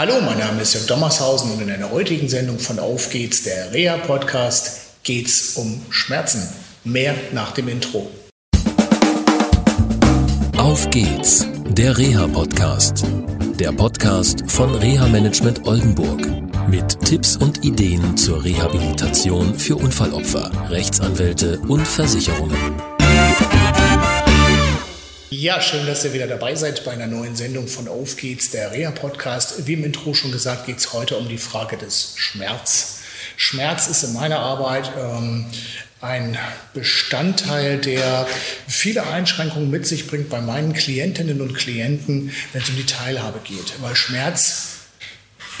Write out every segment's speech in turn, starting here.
Hallo, mein Name ist Jörg Dommershausen und in einer heutigen Sendung von Auf geht's, der Reha-Podcast, geht's um Schmerzen. Mehr nach dem Intro. Auf geht's, der Reha-Podcast. Der Podcast von Reha-Management Oldenburg. Mit Tipps und Ideen zur Rehabilitation für Unfallopfer, Rechtsanwälte und Versicherungen. Ja, schön, dass ihr wieder dabei seid bei einer neuen Sendung von Auf geht's, der Reha-Podcast. Wie im Intro schon gesagt, geht es heute um die Frage des Schmerz. Schmerz ist in meiner Arbeit ähm, ein Bestandteil, der viele Einschränkungen mit sich bringt bei meinen Klientinnen und Klienten, wenn es um die Teilhabe geht. Weil Schmerz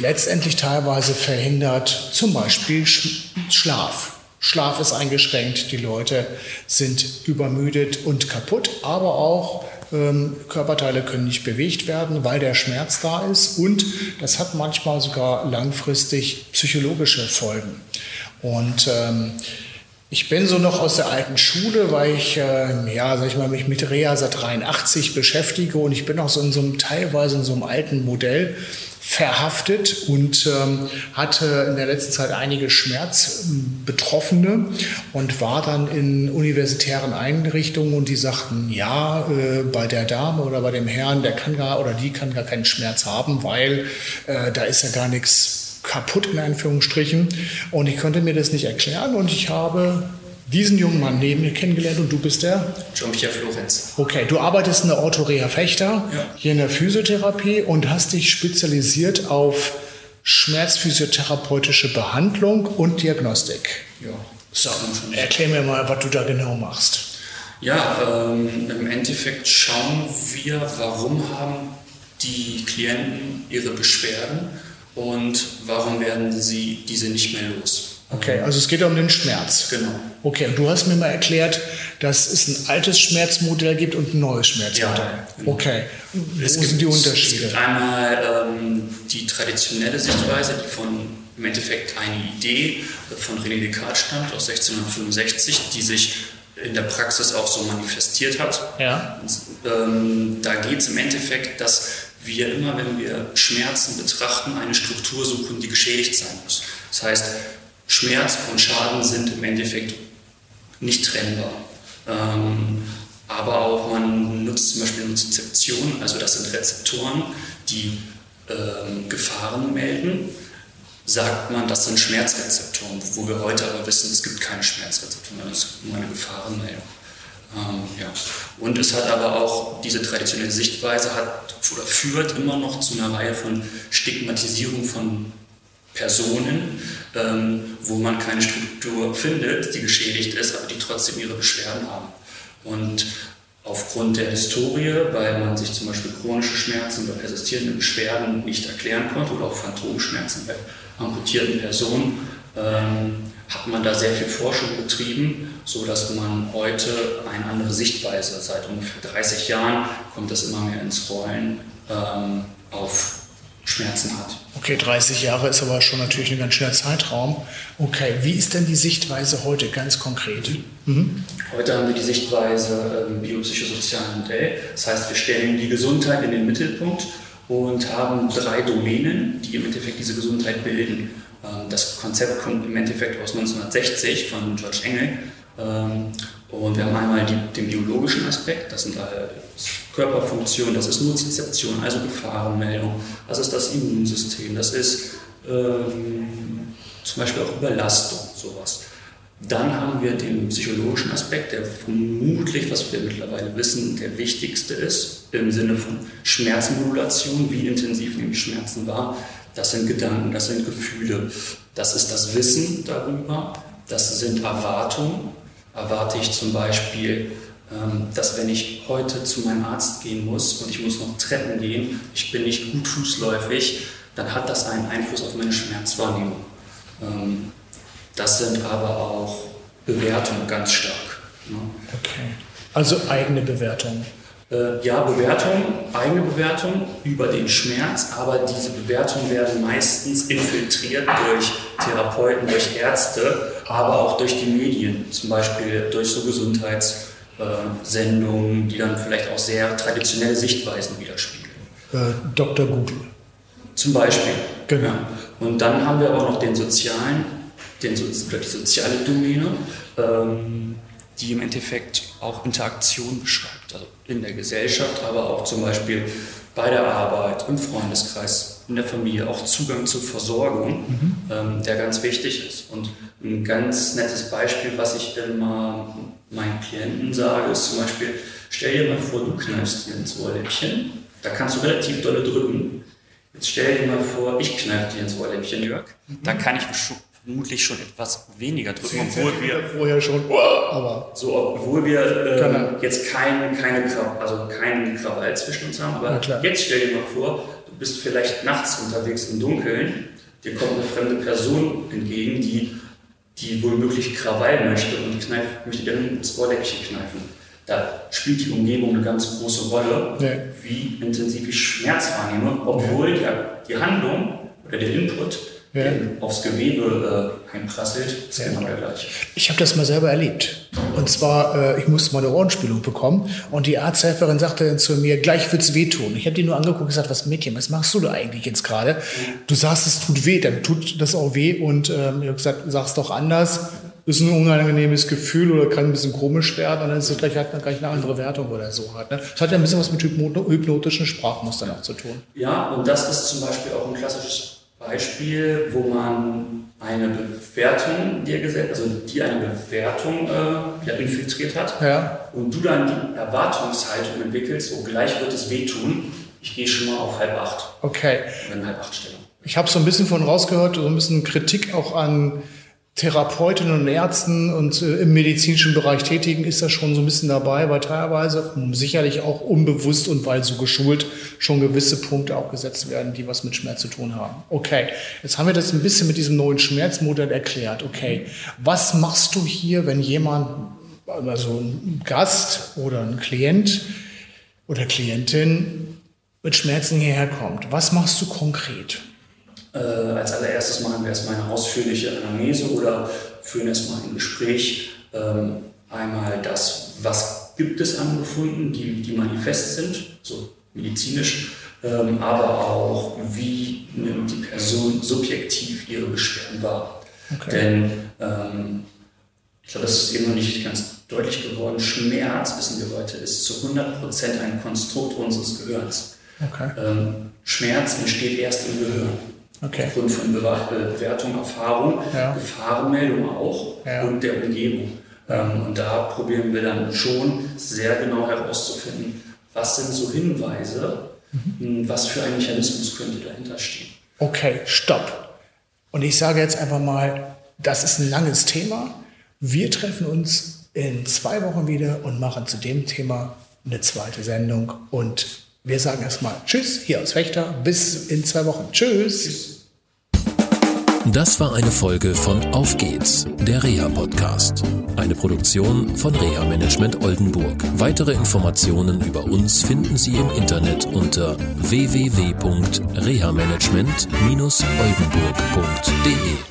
letztendlich teilweise verhindert zum Beispiel Schlaf. Schlaf ist eingeschränkt, die Leute sind übermüdet und kaputt, aber auch ähm, Körperteile können nicht bewegt werden, weil der Schmerz da ist und das hat manchmal sogar langfristig psychologische Folgen. Und ähm, ich bin so noch aus der alten Schule, weil ich, äh, ja, sag ich mal, mich mit Reha seit 83 beschäftige und ich bin auch so in so einem, teilweise in so einem alten Modell verhaftet und ähm, hatte in der letzten Zeit einige Schmerzbetroffene und war dann in universitären Einrichtungen und die sagten, ja, äh, bei der Dame oder bei dem Herrn, der kann gar oder die kann gar keinen Schmerz haben, weil äh, da ist ja gar nichts kaputt in Anführungsstrichen. Und ich konnte mir das nicht erklären und ich habe diesen jungen Mann neben mir kennengelernt und du bist der? Jean-Pierre Florenz. Okay, du arbeitest in der Orthorea Fechter, ja. hier in der Physiotherapie und hast dich spezialisiert auf schmerzphysiotherapeutische Behandlung und Diagnostik. Ja. So, erklär mir mal, was du da genau machst. Ja, ähm, im Endeffekt schauen wir, warum haben die Klienten ihre Beschwerden und warum werden sie diese nicht mehr los. Okay, also es geht um den Schmerz. Genau. Okay, und du hast mir mal erklärt, dass es ein altes Schmerzmodell gibt und ein neues Schmerzmodell. Ja, genau. Okay, wo es sind gibt, die Unterschiede? Es gibt einmal ähm, die traditionelle Sichtweise, die von im Endeffekt eine Idee von René Descartes stammt aus 1665, die sich in der Praxis auch so manifestiert hat. Ja. Und, ähm, da geht es im Endeffekt, dass wir immer, wenn wir Schmerzen betrachten, eine Struktur suchen, die geschädigt sein muss. Das heißt, Schmerz und Schaden sind im Endeffekt nicht trennbar. Ähm, aber auch man nutzt zum Beispiel Nozizeption, also das sind Rezeptoren, die ähm, Gefahren melden. Sagt man, das sind Schmerzrezeptoren, wo wir heute aber wissen, es gibt keine Schmerzrezeptoren, das ist nur eine Gefahrenmeldung. Ähm, ja. Und es hat aber auch diese traditionelle Sichtweise hat oder führt immer noch zu einer Reihe von Stigmatisierung von Personen, ähm, wo man keine Struktur findet, die geschädigt ist, aber die trotzdem ihre Beschwerden haben. Und aufgrund der Historie, weil man sich zum Beispiel chronische Schmerzen oder persistierende Beschwerden nicht erklären konnte oder auch Phantomschmerzen bei amputierten Personen, ähm, hat man da sehr viel Forschung betrieben, sodass man heute eine andere Sichtweise, seit ungefähr 30 Jahren kommt das immer mehr ins Rollen, ähm, Schmerzen hat. Okay, 30 Jahre ist aber schon natürlich ein ganz schöner Zeitraum. Okay, wie ist denn die Sichtweise heute ganz konkret? Mhm. Heute haben wir die Sichtweise ähm, biopsychosozialen Modell. Das heißt, wir stellen die Gesundheit in den Mittelpunkt und haben drei Domänen, die im Endeffekt diese Gesundheit bilden. Ähm, das Konzept kommt im Endeffekt aus 1960 von George Engel. Ähm, und wir haben einmal die, den biologischen Aspekt, das sind alle Körperfunktionen, das ist Nozizeption, also Gefahrenmeldung, das ist das Immunsystem, das ist ähm, zum Beispiel auch Überlastung, sowas. Dann haben wir den psychologischen Aspekt, der vermutlich, was wir mittlerweile wissen, der wichtigste ist, im Sinne von Schmerzmodulation, wie intensiv die Schmerzen wahr. Das sind Gedanken, das sind Gefühle, das ist das Wissen darüber, das sind Erwartungen. Erwarte ich zum Beispiel, dass wenn ich heute zu meinem Arzt gehen muss und ich muss noch Treppen gehen, ich bin nicht gut fußläufig, dann hat das einen Einfluss auf meine Schmerzwahrnehmung. Ähm, das sind aber auch Bewertungen ganz stark. Ne? Okay. Also eigene Bewertungen. Äh, ja, Bewertung, eigene Bewertung über den Schmerz, aber diese Bewertungen werden meistens infiltriert durch Therapeuten, durch Ärzte, aber auch durch die Medien, zum Beispiel durch so Gesundheitssendungen, die dann vielleicht auch sehr traditionelle Sichtweisen widerspiegeln. Äh, Dr. Google. Zum Beispiel. Genau. Ja. Und dann haben wir auch noch den sozialen, den, die soziale Domäne, ähm, die im Endeffekt auch Interaktion beschreibt. Also in der Gesellschaft, aber auch zum Beispiel bei der Arbeit, im Freundeskreis, in der Familie, auch Zugang zur Versorgung, mhm. ähm, der ganz wichtig ist. Und ein ganz nettes Beispiel, was ich immer meinen Klienten sage, ist zum Beispiel, stell dir mal vor, du kneifst dir ins Ohrläppchen, da kannst du relativ dolle drücken. Jetzt stell dir mal vor, ich kneife dir ins Ohrläppchen, Jörg, mhm. da kann ich vermutlich schon etwas weniger drücken, obwohl wir vorher schon, aber so, obwohl wir äh, jetzt keinen keine, also keinen Krawall zwischen uns haben. Aber jetzt stell dir mal vor, du bist vielleicht nachts unterwegs im Dunkeln, dir kommt eine fremde Person entgegen, die, die womöglich Krawall möchte und kneif, möchte dir ins Ohrläppchen kneifen. Da spielt die Umgebung eine ganz große Rolle, ja. wie intensiv ich Schmerz wahrnehme, obwohl ja. die, die Handlung oder der Input ja. aufs Gewebe äh, einprasselt, ist ja. genau der gleiche. Ich habe das mal selber erlebt. Und zwar, äh, ich musste mal eine Ohrenspielung bekommen und die Arzthelferin sagte dann zu mir, gleich wird's wehtun. Ich habe die nur angeguckt und gesagt, was Mädchen, was machst du da eigentlich jetzt gerade? Du sagst, es tut weh, dann tut das auch weh und ähm, ich habe gesagt, sag's doch anders. Ist ein unangenehmes Gefühl oder kann ein bisschen komisch werden und dann ist es gleich, hat man gleich eine andere Wertung oder so. Hat, ne? Das hat ja ein bisschen was mit hypnotischen Sprachmustern auch zu tun. Ja, und das ist zum Beispiel auch ein klassisches Beispiel, wo man eine Bewertung dir gesetzt, also die eine Bewertung äh, ja, infiltriert hat ja. und du dann die Erwartungshaltung entwickelst, oh gleich wird es wehtun, ich gehe schon mal auf halb acht. Okay. Wenn halb acht Stellung. Ich habe so ein bisschen von rausgehört, so ein bisschen Kritik auch an Therapeutinnen und Ärzten und äh, im medizinischen Bereich tätigen, ist das schon so ein bisschen dabei, weil teilweise sicherlich auch unbewusst und weil so geschult schon gewisse Punkte auch gesetzt werden, die was mit Schmerz zu tun haben. Okay, jetzt haben wir das ein bisschen mit diesem neuen Schmerzmodell erklärt. Okay, was machst du hier, wenn jemand, also ein Gast oder ein Klient oder Klientin mit Schmerzen hierher kommt? Was machst du konkret? Äh, als allererstes machen wir erstmal eine ausführliche Anamnese oder führen erstmal ein Gespräch. Ähm, einmal das, was gibt es an Befunden, die, die manifest sind, so medizinisch, ähm, aber auch, wie nimmt die Person subjektiv ihre Beschwerden wahr. Okay. Denn ähm, ich glaube, das ist eben noch nicht ganz deutlich geworden. Schmerz, wissen wir heute, ist zu 100% ein Konstrukt unseres Gehirns. Okay. Ähm, Schmerz entsteht erst im Gehirn. Okay. Aufgrund von Bewertung, Erfahrung, ja. Gefahrenmeldung auch ja. und der Umgebung. Ähm, und da probieren wir dann schon sehr genau herauszufinden, was sind so Hinweise, mhm. was für ein Mechanismus könnte dahinter stehen. Okay, stopp. Und ich sage jetzt einfach mal, das ist ein langes Thema. Wir treffen uns in zwei Wochen wieder und machen zu dem Thema eine zweite Sendung und wir sagen erstmal Tschüss hier aus Fechter. Bis in zwei Wochen. Tschüss. Das war eine Folge von Auf geht's, der Reha-Podcast. Eine Produktion von Reha Management Oldenburg. Weitere Informationen über uns finden Sie im Internet unter www.rehamanagement-oldenburg.de.